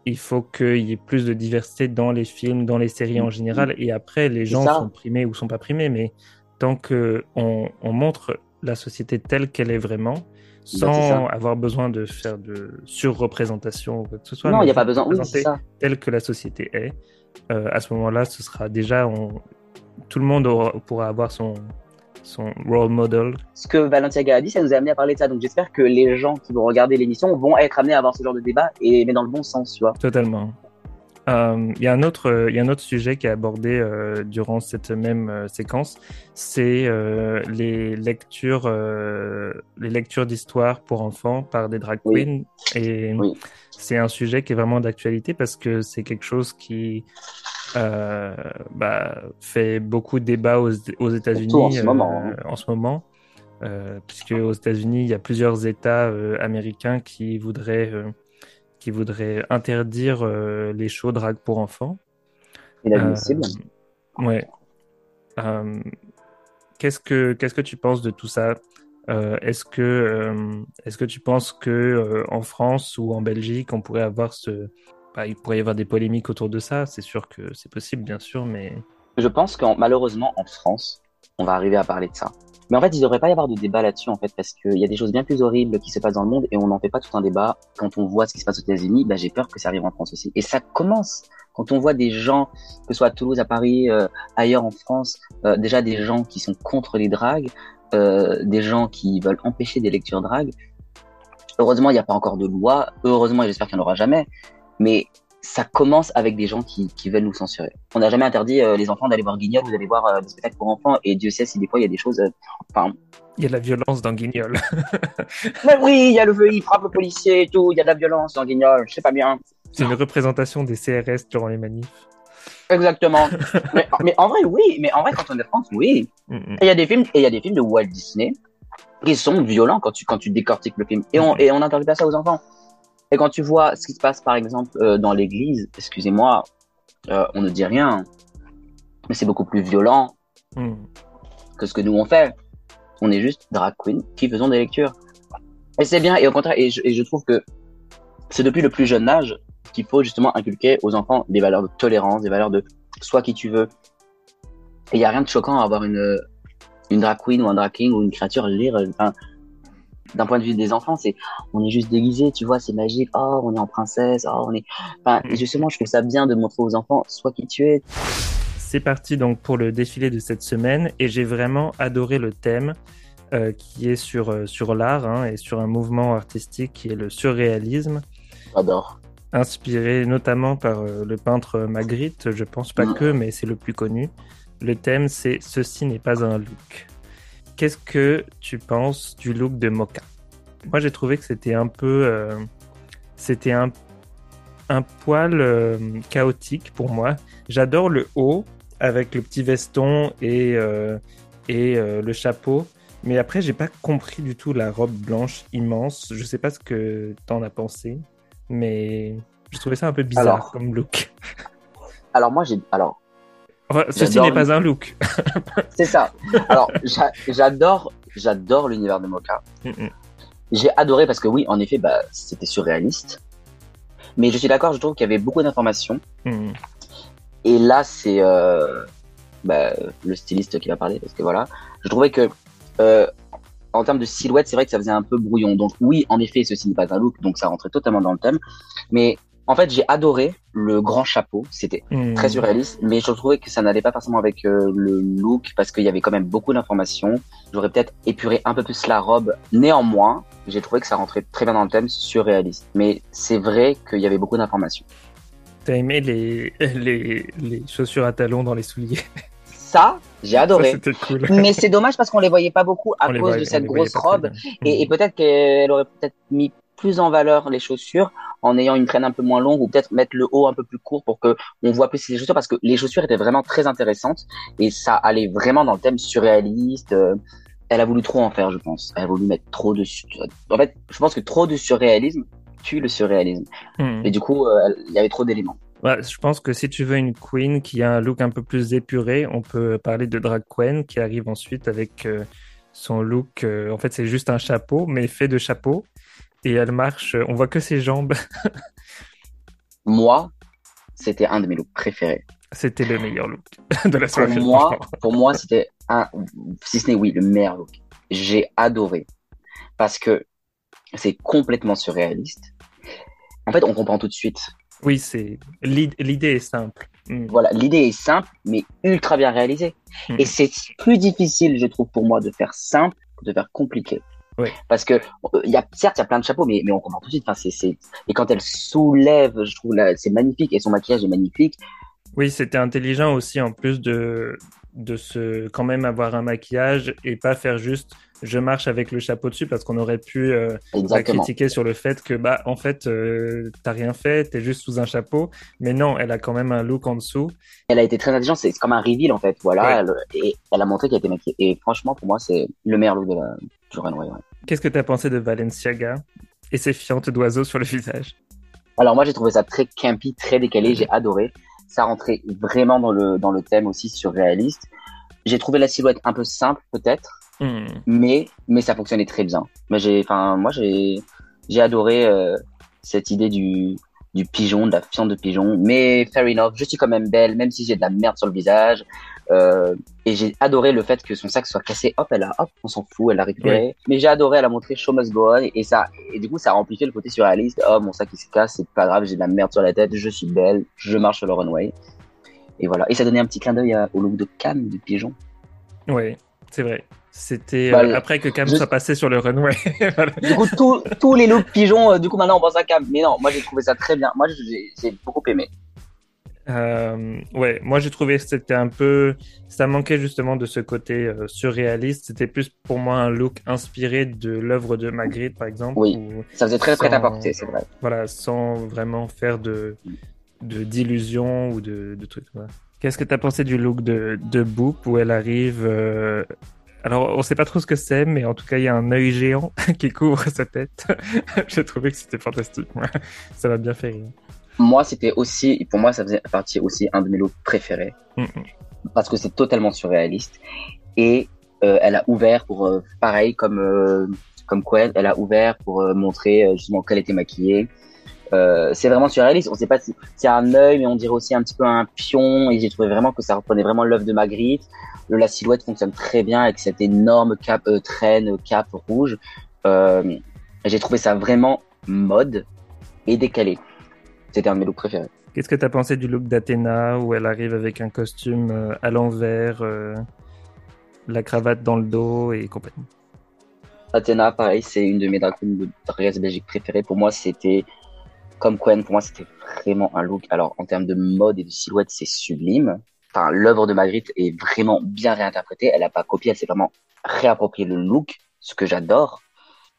il faut qu'il y ait plus de diversité dans les films, dans les séries en général. Et après, les gens sont primés ou sont pas primés, mais tant qu'on on montre la société telle qu'elle est vraiment, bah, sans avoir besoin de faire de surreprésentation ou quoi que ce soit. Non, il n'y a pas besoin. Oui, telle que la société est. Euh, à ce moment-là, ce sera déjà, on, tout le monde pourra avoir son, son role model. Ce que Valentiaga a dit, ça nous a amené à parler de ça. Donc j'espère que les gens qui vont regarder l'émission vont être amenés à avoir ce genre de débat, et, mais dans le bon sens, tu vois. Totalement. Euh, il y, a un autre, il y a un autre sujet qui est abordé euh, durant cette même euh, séquence, c'est les lectures, les lectures d'histoire pour enfants par des drag queens. Et c'est un sujet qui est vraiment d'actualité parce que c'est quelque chose qui bah, fait beaucoup de débats aux, aux États-Unis en ce moment. Hein. En ce moment. puisque aux États-Unis, il y a plusieurs États américains qui voudraient qui voudrait interdire euh, les shows drag pour enfants. Inadmissible. Euh, ouais. Euh, qu'est-ce que qu'est-ce que tu penses de tout ça? Est-ce que est-ce que tu penses que en France ou en Belgique on pourrait avoir ce bah, il pourrait y avoir des polémiques autour de ça C'est sûr que c'est possible, bien sûr, mais je pense que malheureusement en France, on va arriver à parler de ça. Mais en fait, il devrait pas y avoir de débat là-dessus, en fait, parce qu'il y a des choses bien plus horribles qui se passent dans le monde et on n'en fait pas tout un débat. Quand on voit ce qui se passe aux États-Unis, bah, j'ai peur que ça arrive en France aussi. Et ça commence quand on voit des gens, que ce soit à Toulouse, à Paris, euh, ailleurs en France, euh, déjà des gens qui sont contre les dragues, euh, des gens qui veulent empêcher des lectures dragues. Heureusement, il n'y a pas encore de loi. Heureusement, et j'espère qu'il n'y en aura jamais. Mais ça commence avec des gens qui, qui veulent nous censurer. On n'a jamais interdit euh, les enfants d'aller voir Guignol, vous allez voir euh, des spectacles pour enfants, et Dieu sait si des fois il y a des choses. Euh, enfin. Il y a de la violence dans Guignol. *laughs* Mais oui, il y a le il frappe le policier et tout, il y a de la violence dans Guignol, je sais pas bien. C'est une représentation des CRS durant les manifs. Exactement. *laughs* mais, mais, en vrai, oui. Mais en vrai, quand on est en France, oui. Et il y a des films, et il y a des films de Walt Disney qui sont violents quand tu quand tu décortiques le film. Et on et on n'interdit pas ça aux enfants. Et quand tu vois ce qui se passe, par exemple, euh, dans l'église, excusez-moi, euh, on ne dit rien, mais c'est beaucoup plus violent hmm. que ce que nous on fait. On est juste drag queen qui faisons des lectures. Et c'est bien, et au contraire, et je, trouve que c'est depuis le plus jeune âge qu'il faut justement inculquer aux enfants des valeurs de tolérance, des valeurs de sois qui tu veux. Et il n'y a rien de choquant à avoir une, une drag queen ou un drag king ou une créature lire. Enfin, d'un point de vue des enfants, c'est on est juste déguisé, tu vois, c'est magique. Oh, on est en princesse. Oh, on est. Enfin, mm. justement, je trouve ça bien de montrer aux enfants, soit qui tu es. C'est parti donc pour le défilé de cette semaine et j'ai vraiment adoré le thème euh, qui est sur euh, sur l'art hein, et sur un mouvement artistique qui est le surréalisme. J'adore. Inspiré notamment par euh, le peintre Magritte, je pense pas mm. que, mais c'est le plus connu. Le thème c'est Ceci n'est pas un look qu'est-ce que tu penses du look de Mocha Moi, j'ai trouvé que c'était un peu. Euh, c'était un, un poil euh, chaotique pour moi. J'adore le haut avec le petit veston et, euh, et le chapeau. Mais après, j'ai pas compris du tout la robe blanche immense. Je sais pas ce que t'en as pensé, mais je trouvais ça un peu bizarre comme look. Alors moi, j'ai alors ceci n'est pas un look. *laughs* c'est ça. Alors, j'adore, j'adore l'univers de Mocha. J'ai adoré parce que oui, en effet, bah, c'était surréaliste. Mais je suis d'accord, je trouve qu'il y avait beaucoup d'informations. Et là, c'est euh, bah, le styliste qui va parler parce que voilà, je trouvais que euh, en termes de silhouette, c'est vrai que ça faisait un peu brouillon. Donc oui, en effet, ceci n'est pas un look, donc ça rentrait totalement dans le thème. Mais en fait, j'ai adoré le grand chapeau. C'était hmm. très surréaliste, mais je trouvais que ça n'allait pas forcément avec euh, le look parce qu'il y avait quand même beaucoup d'informations. J'aurais peut-être épuré un peu plus la robe. Néanmoins, j'ai trouvé que ça rentrait très bien dans le thème surréaliste. Mais c'est vrai qu'il y avait beaucoup d'informations. T'as aimé les, les, les chaussures à talons dans les souliers ça, j'ai adoré. Cool. Mais c'est dommage parce qu'on les voyait pas beaucoup à cause de cette grosse robe. Et, et peut-être qu'elle aurait peut-être mis plus en valeur les chaussures en ayant une traîne un peu moins longue ou peut-être mettre le haut un peu plus court pour que on voit plus les chaussures parce que les chaussures étaient vraiment très intéressantes et ça allait vraiment dans le thème surréaliste. Euh, elle a voulu trop en faire, je pense. Elle a voulu mettre trop de. En fait, je pense que trop de surréalisme tue le surréalisme. Hmm. Et du coup, euh, il y avait trop d'éléments. je pense que si tu veux une queen qui a un look un peu plus épuré, on peut parler de drag queen qui arrive ensuite avec euh, son look. en fait, c'est juste un chapeau, mais fait de chapeau et elle marche, on voit que ses jambes. *laughs* moi, c'était un de mes looks préférés. C'était le meilleur look *laughs* de la soirée. Pour moi, pour moi c'était un, si ce n'est oui, le meilleur look. J'ai adoré parce que c'est complètement surréaliste. En fait, on comprend tout de suite. Oui, c'est l'idée est simple. Mm. Voilà, l'idée est simple, mais ultra bien réalisée. Mm. Et c'est plus difficile, je trouve, pour moi, de faire simple que de faire compliqué. Oui. Parce que euh, y a certes il y a plein de chapeaux, mais mais on comprend tout de suite. Enfin, c'est et quand elle soulève, je trouve c'est magnifique et son maquillage est magnifique. Oui, c'était intelligent aussi en plus de de se quand même avoir un maquillage et pas faire juste je marche avec le chapeau dessus parce qu'on aurait pu euh, la Exactement. critiquer sur le fait que bah en fait euh, t'as rien fait, t'es juste sous un chapeau. Mais non, elle a quand même un look en dessous. Elle a été très intelligente. C'est c'est comme un reveal en fait. Voilà. Ouais. Elle- et elle a montré qu'elle était maquillée. Et franchement, pour moi, c'est le meilleur look de la ouais. Qu'est-ce que t'as pensé de Balenciaga et ses fientes d'oiseaux sur le visage Alors moi j'ai trouvé ça très campy, très décalé, j'ai adoré. Ça rentrait vraiment dans le dans le thème aussi surréaliste. J'ai trouvé la silhouette un peu simple peut-être, Hmm. mais mais ça fonctionnait très bien. Mais j'ai moi j'ai j'ai adoré euh, cette idée du du pigeon, de la fiente de pigeon, mais fair enough, je suis quand même belle même si j'ai de la merde sur le visage. Euh, et j'ai adoré le fait que son sac soit cassé, hop, elle a, hop, on s'en fout, elle l'a récupéré. Mais j'ai adoré, elle a montré show must go on, et ça, et du coup, ça a amplifié le côté surréaliste. Oh, mon sac il se casse, c'est pas grave, j'ai de la merde sur la tête, je suis belle, je marche sur le runway. Et voilà. Et ça donnait un petit clin d'œil au look de Cam du pigeon. Oui, c'est vrai. C'était Bah, euh, après que Cam je- soit passé sur le runway. *laughs* Voilà. Du coup, tous les looks pigeons, euh, du coup, maintenant on pense à Cam. Mais non, moi j'ai trouvé ça très bien. Moi j'ai j'ai beaucoup aimé. Euh, ouais, moi j'ai trouvé que c'était un peu, ça manquait justement de ce côté euh, surréaliste. C'était plus pour moi un look inspiré de l'œuvre de Magritte, par exemple. Oui. Ça faisait très prêt à porter, c'est vrai. voilà, sans vraiment faire de de d'illusions ou de, de trucs. voilà. Qu'est-ce que tu as pensé du look de de Boop où elle arrive euh, Alors, on sait pas trop ce que c'est, mais en tout cas, il y a un œil géant *laughs* qui couvre sa tête. *laughs* j'ai trouvé que c'était fantastique. Ça m'a bien fait rire. Moi, c'était aussi, pour moi, ça faisait partie aussi un de mes looks préférés. Parce que c'est totalement surréaliste. Et euh, elle a ouvert pour, euh, pareil, comme, euh, comme Quen, elle a ouvert pour euh, montrer euh, justement qu'elle était maquillée. Euh, c'est vraiment surréaliste. On sait pas si c'est un œil, mais on dirait aussi un petit peu un pion. Et j'ai trouvé vraiment que ça reprenait vraiment l'œuvre de Magritte. Le, la silhouette fonctionne très bien avec cette énorme cap, euh, traîne, cap rouge. Euh, j'ai trouvé ça vraiment mode et décalé. C'était un de mes looks préférés. Qu'est-ce que tu as pensé du look d'Athéna où elle arrive avec un costume euh, à l'envers, euh, la cravate dans le dos et compagnie? Athéna, pareil, c'est une de mes drag queens de Race Belgique préférées. Pour moi, c'était comme Quen. Pour moi, c'était vraiment un look. Alors, en termes de mode et de silhouette, c'est sublime. Enfin, l'œuvre de Magritte est vraiment bien réinterprétée. Elle n'a pas copié, elle s'est vraiment réapproprié le look, ce que j'adore.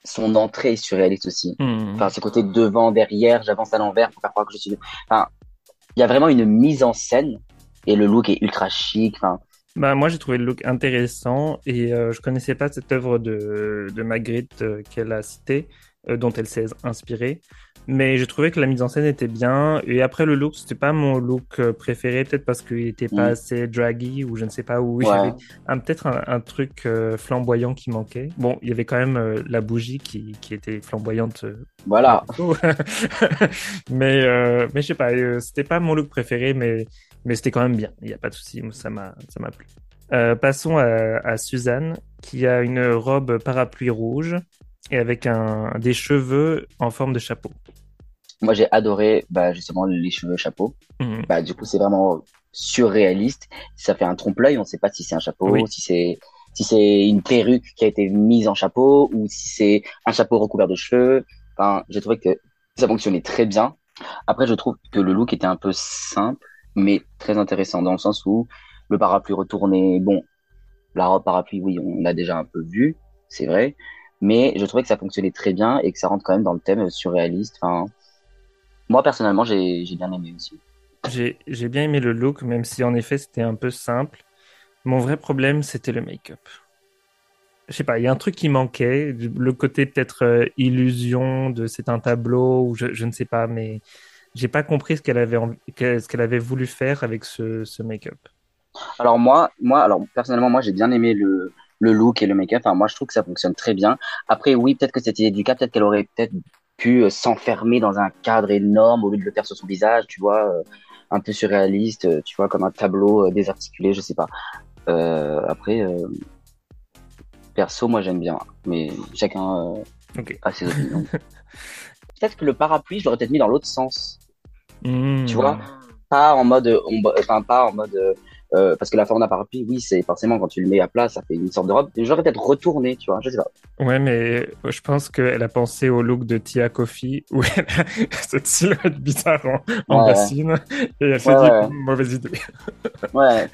Son entrée est surréaliste aussi. Hmm. Enfin, ce côté devant, derrière, j'avance à l'envers pour faire croire que je suis. Enfin, il y a vraiment une mise en scène et le look est ultra chic. Enfin, Bah, moi, j'ai trouvé le look intéressant et euh, je connaissais pas cette œuvre de, de Magritte euh, qu'elle a citée, euh, dont elle s'est inspirée. Mais j'ai trouvé que la mise en scène était bien. Et après, le look, c'était pas mon look euh, préféré, peut-être parce qu'il était pas Mm. assez draggy ou je ne sais pas où. il y Ouais. avait un- peut-être un, un truc euh, flamboyant qui manquait. Bon, il y avait quand même euh, la bougie qui, qui était flamboyante euh, voilà. *laughs* *laughs* mais mais je sais pas, c'était pas mon look préféré, mais mais c'était quand même bien. Il y a pas de souci, ça m'a ça m'a plu. Passons à, à Suzanne qui a une robe parapluie rouge et avec un des cheveux en forme de chapeau. Moi, j'ai adoré, bah, justement, les cheveux chapeau. Mhm. bah du coup c'est vraiment surréaliste ça fait un trompe-l'œil on sait pas si c'est un chapeau Oui. si c'est si c'est une perruque qui a été mise en chapeau ou si c'est un chapeau recouvert de cheveux enfin j'ai trouvé que ça fonctionnait très bien après je trouve que le look était un peu simple mais très intéressant dans le sens où le parapluie retourné bon la robe parapluie oui on l'a déjà un peu vu c'est vrai mais je trouvais que ça fonctionnait très bien et que ça rentre quand même dans le thème surréaliste enfin moi personnellement j'ai bien aimé aussi J'ai bien aimé le look, même si en effet c'était un peu simple. Mon vrai problème, c'était le make-up. Je sais pas, il y a un truc qui manquait, le côté peut-être euh, illusion de c'est un tableau ou je, je ne sais pas, mais j'ai pas compris ce qu'elle avait ce qu'elle avait voulu faire avec ce, ce make-up. Alors moi, moi, alors personnellement, moi j'ai bien aimé le, le look et le make-up. Enfin, moi je trouve que ça fonctionne très bien. Après, oui, peut-être que cette idée du cas, peut-être qu'elle aurait peut-être pu euh, s'enfermer dans un cadre énorme au lieu de le faire sur son visage, tu vois, euh, un peu surréaliste, euh, tu vois, comme un tableau euh, désarticulé, je sais pas. Euh, après, euh, perso, moi j'aime bien, mais chacun euh, a ses opinions. *laughs* peut-être que le parapluie, je l'aurais peut-être mis dans l'autre sens. Hmm. Tu vois pas en mode, enfin pas en mode, euh, parce que la forme d'un parapluie, oui, c'est forcément quand tu le mets à plat, ça fait une sorte de robe. J'aurais peut-être retourné, tu vois, je sais pas. Ouais, mais je pense qu'elle a pensé au look de Tia Coffee où elle a *laughs* cette silhouette bizarre en, bassine et elle s'est dit mauvaise idée. *laughs* ouais.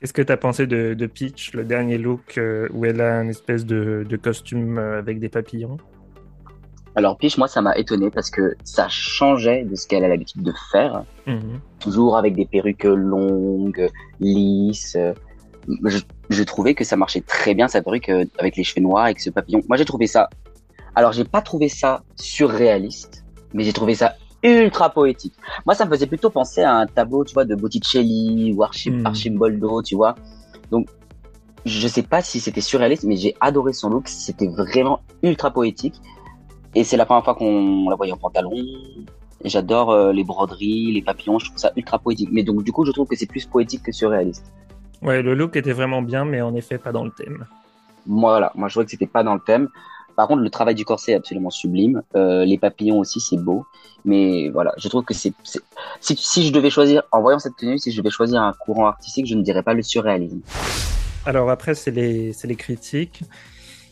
Qu'est-ce que tu as pensé de, de, Peach, le dernier look euh, où elle a une espèce de, de costume euh, avec des papillons? Alors Peach, moi, ça m'a étonné parce que ça changeait de ce qu'elle a l'habitude de faire. Mhm. Toujours avec des perruques longues, lisses. Je, je, trouvais que ça marchait très bien, sa perruque euh, avec les cheveux noirs, avec ce papillon. Moi, j'ai trouvé ça... Alors, j'ai pas trouvé ça surréaliste, mais j'ai trouvé ça ultra poétique. Moi, ça me faisait plutôt penser à un tableau, tu vois, de Botticelli ou mhm. Archimboldo, tu vois. Donc, je sais pas si c'était surréaliste, mais j'ai adoré son look. C'était vraiment ultra poétique. Et c'est la première fois qu'on la voyait en pantalon. J'adore euh, les broderies, les papillons, je trouve ça ultra poétique. Mais donc du coup, je trouve que c'est plus poétique que surréaliste. Ouais, le look était vraiment bien, mais en effet pas dans le thème. Voilà, moi je trouvais que c'était pas dans le thème. Par contre, le travail du corset est absolument sublime. Euh, les papillons aussi, c'est beau. Mais voilà, je trouve que c'est. Si, si je devais choisir, en voyant cette tenue, si je devais choisir un courant artistique, je ne dirais pas le surréalisme. Alors après, c'est les, les critiques.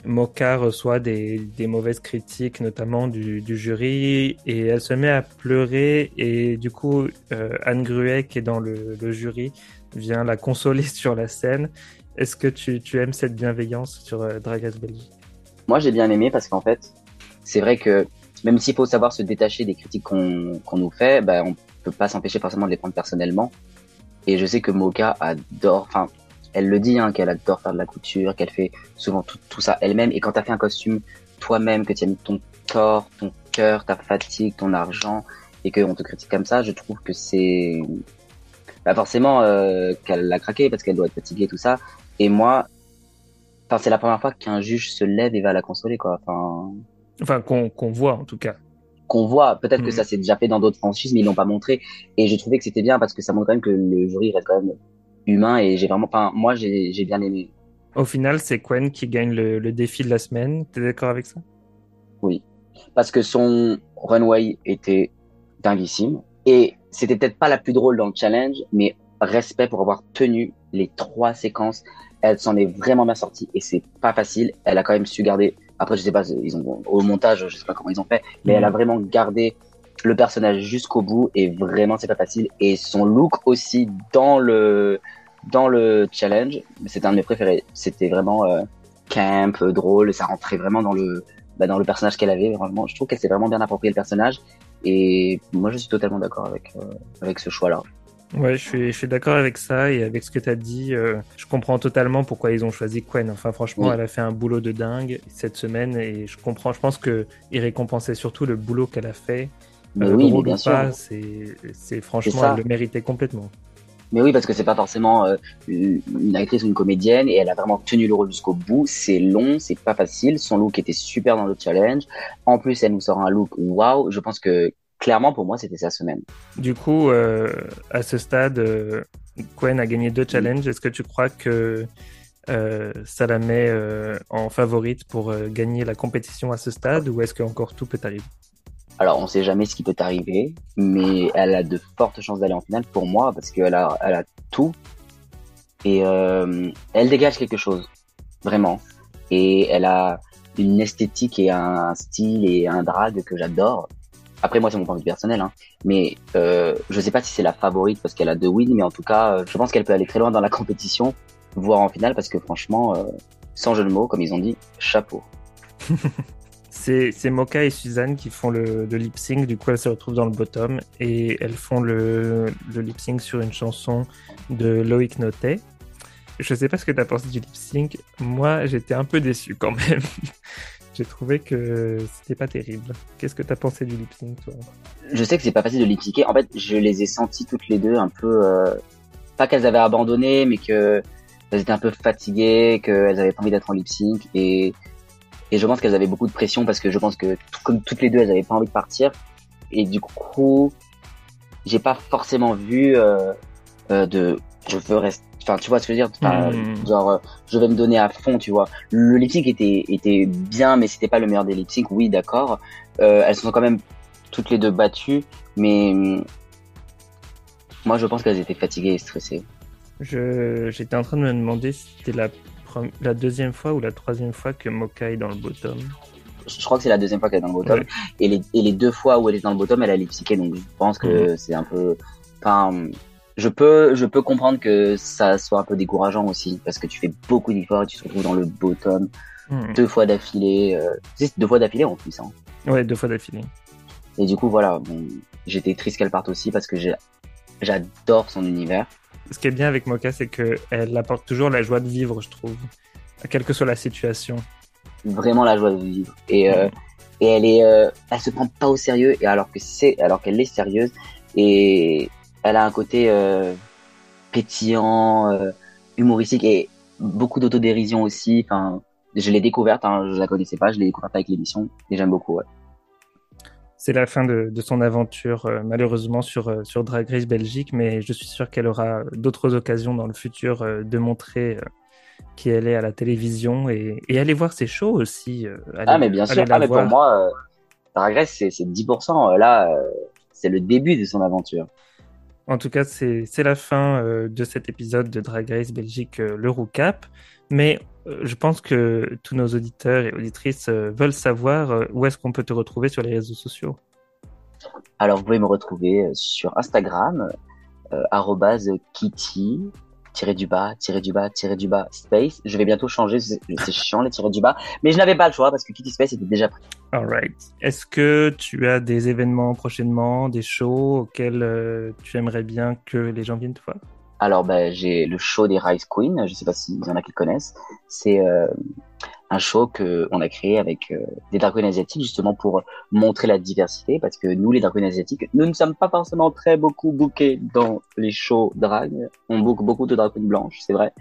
Moka reçoit des, des, mauvaises critiques, notamment du, jury, et elle se met à pleurer. Et du coup, euh, Anne Gruet, qui est dans le, le, jury, vient la consoler *laughs* sur la scène. Est-ce que tu, tu, aimes cette bienveillance sur euh, Dragas Belgique? Moi, j'ai bien aimé parce qu'en fait, c'est vrai que même s'il faut savoir se détacher des critiques qu'on nous fait, bah, on peut pas s'empêcher forcément de les prendre personnellement. Et je sais que Moka adore, elle le dit, hein, qu'elle adore faire de la couture, qu'elle fait souvent tout, tout ça elle-même. Et quand tu as fait un costume toi-même, que tu as mis ton corps, ton cœur, ta fatigue, ton argent, et qu'on te critique comme ça, je trouve que c'est bah forcément euh, qu'elle l'a craqué parce qu'elle doit être fatiguée, tout ça. Et moi, enfin, c'est la première fois qu'un juge se lève et va la consoler, quoi. Enfin, enfin qu'on voit en tout cas qu'on voit. Peut-être que hmm. ça s'est déjà fait dans d'autres franchises, mais ils l'ont pas montré. Et j'ai trouvé que c'était bien parce que ça montre quand même que le jury reste quand même humain et j'ai vraiment pas. Moi, j'ai bien aimé. Au final, c'est Quen qui gagne le, défi de la semaine. T'es d'accord avec ça? Oui, parce que son runway était dinguissime et c'était peut-être pas la plus drôle dans le challenge, mais respect pour avoir tenu les trois séquences. Elle s'en est vraiment bien sortie et c'est pas facile. Elle a quand même su garder. Après, je sais pas, ils ont au montage, je sais pas comment ils ont fait, mais elle a mhm. vraiment gardé le personnage jusqu'au bout et vraiment c'est pas facile et son look aussi dans le dans le challenge c'est un de mes préférés c'était vraiment euh, camp drôle ça rentrait vraiment dans le bah, dans le personnage qu'elle avait vraiment je trouve qu'elle s'est vraiment bien approprié le personnage et moi je suis totalement d'accord avec euh, avec ce choix là Ouais, je suis, je suis d'accord avec ça et avec ce que tu as dit. Euh, je comprends totalement pourquoi ils ont choisi Quen. Enfin, franchement, elle a fait un boulot de dingue cette semaine et je comprends. Je pense que il récompensait surtout le boulot qu'elle a fait mais euh, oui, mais bien sûr. C'est franchement, elle le méritait complètement. Mais oui, parce que c'est pas forcément euh, une actrice ou une comédienne et elle a vraiment tenu le rôle jusqu'au bout. C'est long, c'est pas facile. Son look était super dans le challenge. En plus, elle nous sort un look waouh. Je pense que clairement pour moi, c'était sa semaine. Du coup, euh, à ce stade, euh, Quen a gagné deux challenges. Est-ce que tu crois que euh, ça la met en favorite pour gagner la compétition à ce stade ou est-ce qu'encore tout peut arriver? Alors, on sait jamais ce qui peut arriver, mais elle a de fortes chances d'aller en finale pour moi parce qu'elle a, elle a tout et euh, elle dégage quelque chose, vraiment. Et elle a une esthétique et un style et un drag que j'adore. Après, moi, c'est mon point de vue personnel, hein. mais euh, je sais pas si c'est la favorite parce qu'elle a deux wins, mais en tout cas, je pense qu'elle peut aller très loin dans la compétition, voire en finale, parce que franchement, euh, sans jeu de mots, comme ils ont dit, chapeau. *laughs* C'est Moka et Suzanne qui font le, lip sync, du coup elles se retrouvent dans le bottom et elles font le, lip sync sur une chanson de Loïc Notet. Je sais pas ce que tu as pensé du lip sync, moi j'étais un peu déçu quand même. *laughs* J'ai trouvé que c'était pas terrible. Qu'est-ce que tu as pensé du lip sync toi? Je sais que c'est pas facile de lip syncer. En fait, je les ai senties toutes les deux un peu. Euh, pas qu'elles avaient abandonné, mais que elles étaient un peu fatiguées, qu'elles avaient pas envie d'être en lip sync et et je pense qu'elles avaient beaucoup de pression parce que je pense que comme toutes les deux, elles avaient pas envie de partir. Et du coup, j'ai pas forcément vu euh, euh, de je veux rester. Enfin, tu vois ce que je veux dire? Mmh. Genre, euh, je vais me donner à fond, tu vois. Le lip sync était était bien, mais c'était pas le meilleur des lip sync. Oui, d'accord. Euh, elles sont quand même toutes les deux battues, mais Moi, je pense qu'elles étaient fatiguées et stressées. J'étais en train de me demander si c'était la, la deuxième fois ou la troisième fois que Moka est dans le bottom. Je crois que c'est la deuxième fois qu'elle est dans le bottom. Et, les, et les deux fois où elle est dans le bottom, elle a lipsiqué. Donc je pense que mhm. c'est un peu. Enfin, je peux, je peux comprendre que ça soit un peu décourageant aussi. Parce que tu fais beaucoup d'efforts et tu te retrouves dans le bottom mhm. deux fois d'affilée. Euh... deux fois d'affilée en plus. Hein. Ouais, deux fois d'affilée. Et du coup, voilà. Bon, J'étais triste qu'elle parte aussi parce que j'adore son univers ce qui est bien avec Moka, c'est qu'elle apporte toujours la joie de vivre, je trouve, quelle que soit la situation. Vraiment la joie de vivre. Et, euh, et elle est, euh, elle se prend pas au sérieux, et alors que c'est, alors qu'elle est sérieuse, et elle a un côté euh, pétillant, humoristique et beaucoup d'autodérision aussi. Enfin, je l'ai découverte, hein, je la connaissais pas, je l'ai découverte avec l'émission, et j'aime beaucoup. Ouais c'est la fin de, son aventure, euh, malheureusement, sur, euh, sur Drag Race Belgique, mais je suis sûr qu'elle aura d'autres occasions dans le futur euh, de montrer qui elle est à la télévision et, aller voir ses shows aussi. ah, mais bien sûr, ah, mais pour moi, Drag Race, c'est 10%. Là, c'est le début de son aventure. En tout cas, c'est la fin de cet épisode de Drag Race Belgique, le Roucap. Mais euh, je pense que tous nos auditeurs et auditrices euh, veulent savoir euh, où est-ce qu'on peut te retrouver sur les réseaux sociaux? Alors, vous pouvez me retrouver sur Instagram, euh, kitty, tiré du bas, tiré du bas, tiré du bas, space. Je vais bientôt changer, c'est chiant les tirés du bas, mais je n'avais pas le choix parce que Kitty Space était déjà pris. Alright. Est-ce que tu as des événements prochainement, des shows auxquels tu aimerais bien que les gens viennent te voir? Alors, ben, j'ai le show des Rice Queen. Je sais pas s'il y en a qui le connaissent. C'est euh, un show que on a créé avec euh, des drag queens asiatiques justement pour montrer la diversité parce que nous, les drag queens asiatiques, nous ne sommes pas forcément très beaucoup bookés dans les shows drag. On book beaucoup de drag queens blanches, c'est vrai.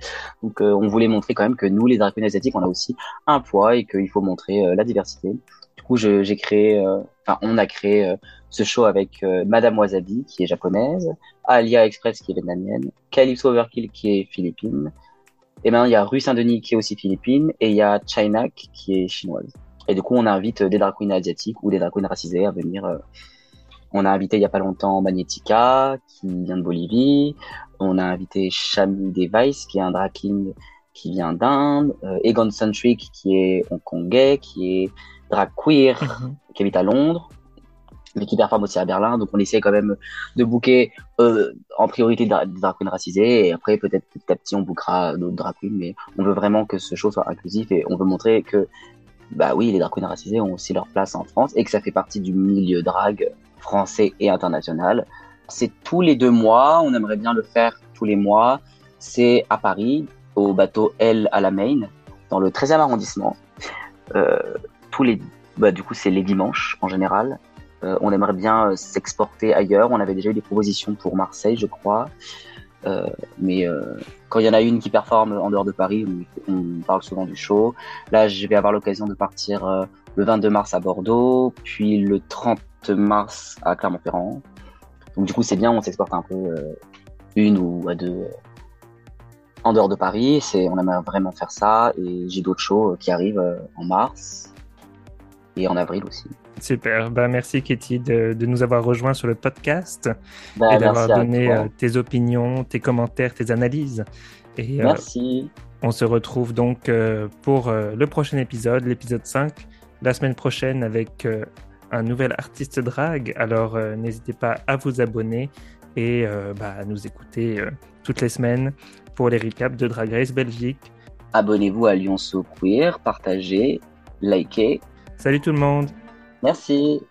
Donc, euh, on voulait montrer quand même que nous, les drag queens asiatiques, on a aussi un poids et qu'il faut montrer la diversité. Du coup, j'ai créé, enfin, on a créé ce show avec Madame Wasabi qui est japonaise, Alia Express qui est vietnamienne, Calypso Overkill qui est philippine, et maintenant il y a Rue Saint-Denis qui est aussi philippine, et il y a China qui est chinoise. Et du coup, on invite des drag queens asiatiques ou des drag queens racisés à venir. Euh, on a invité il y a pas longtemps Magnetica qui vient de Bolivie. On a invité Shami Device qui est un drag king qui vient d'Inde. Euh, Egon Centric qui est hongkongais, qui est drag queer, mhm. qui habite à Londres mais qui performe aussi à Berlin. Donc on essaie quand même de booker euh, en priorité des drag queens racisés et après peut-être petit à petit on bookera d'autres drag queens. Mais on veut vraiment que ce show soit inclusif et on veut montrer que bah oui les drag queens racisés ont aussi leur place en France et que ça fait partie du milieu drag français et international. C'est tous les deux mois. On aimerait bien le faire tous les mois. C'est à Paris au bateau L à la Main dans le 13e arrondissement. Euh, tous les bah, du coup c'est les dimanches en général euh, on aimerait bien euh, s'exporter ailleurs. On avait déjà eu des propositions pour Marseille, je crois. Euh, mais quand il y en a une qui performe en dehors de Paris, on, parle souvent du show. Là, je vais avoir l'occasion de partir le 22 mars à Bordeaux, puis le 30 mars à Clermont-Ferrand. Donc du coup, c'est bien, on s'exporte un peu une ou à deux en dehors de Paris. C'est, on aimerait vraiment faire ça. Et j'ai d'autres shows qui arrivent en mars et en avril aussi. Super. Bah, merci, Katie, de, nous avoir rejoints sur le podcast bah, et d'avoir donné euh, tes opinions, tes commentaires, tes analyses. Et, euh, merci. on se retrouve donc euh, pour le prochain épisode, l'épisode 5, la semaine prochaine avec un nouvel artiste drag. Alors, n'hésitez pas à vous abonner et bah, à nous écouter toutes les semaines pour les recaps de Drag Race Belgique. Abonnez-vous à Lyon Queer, partagez, likez. Salut tout le monde Merci.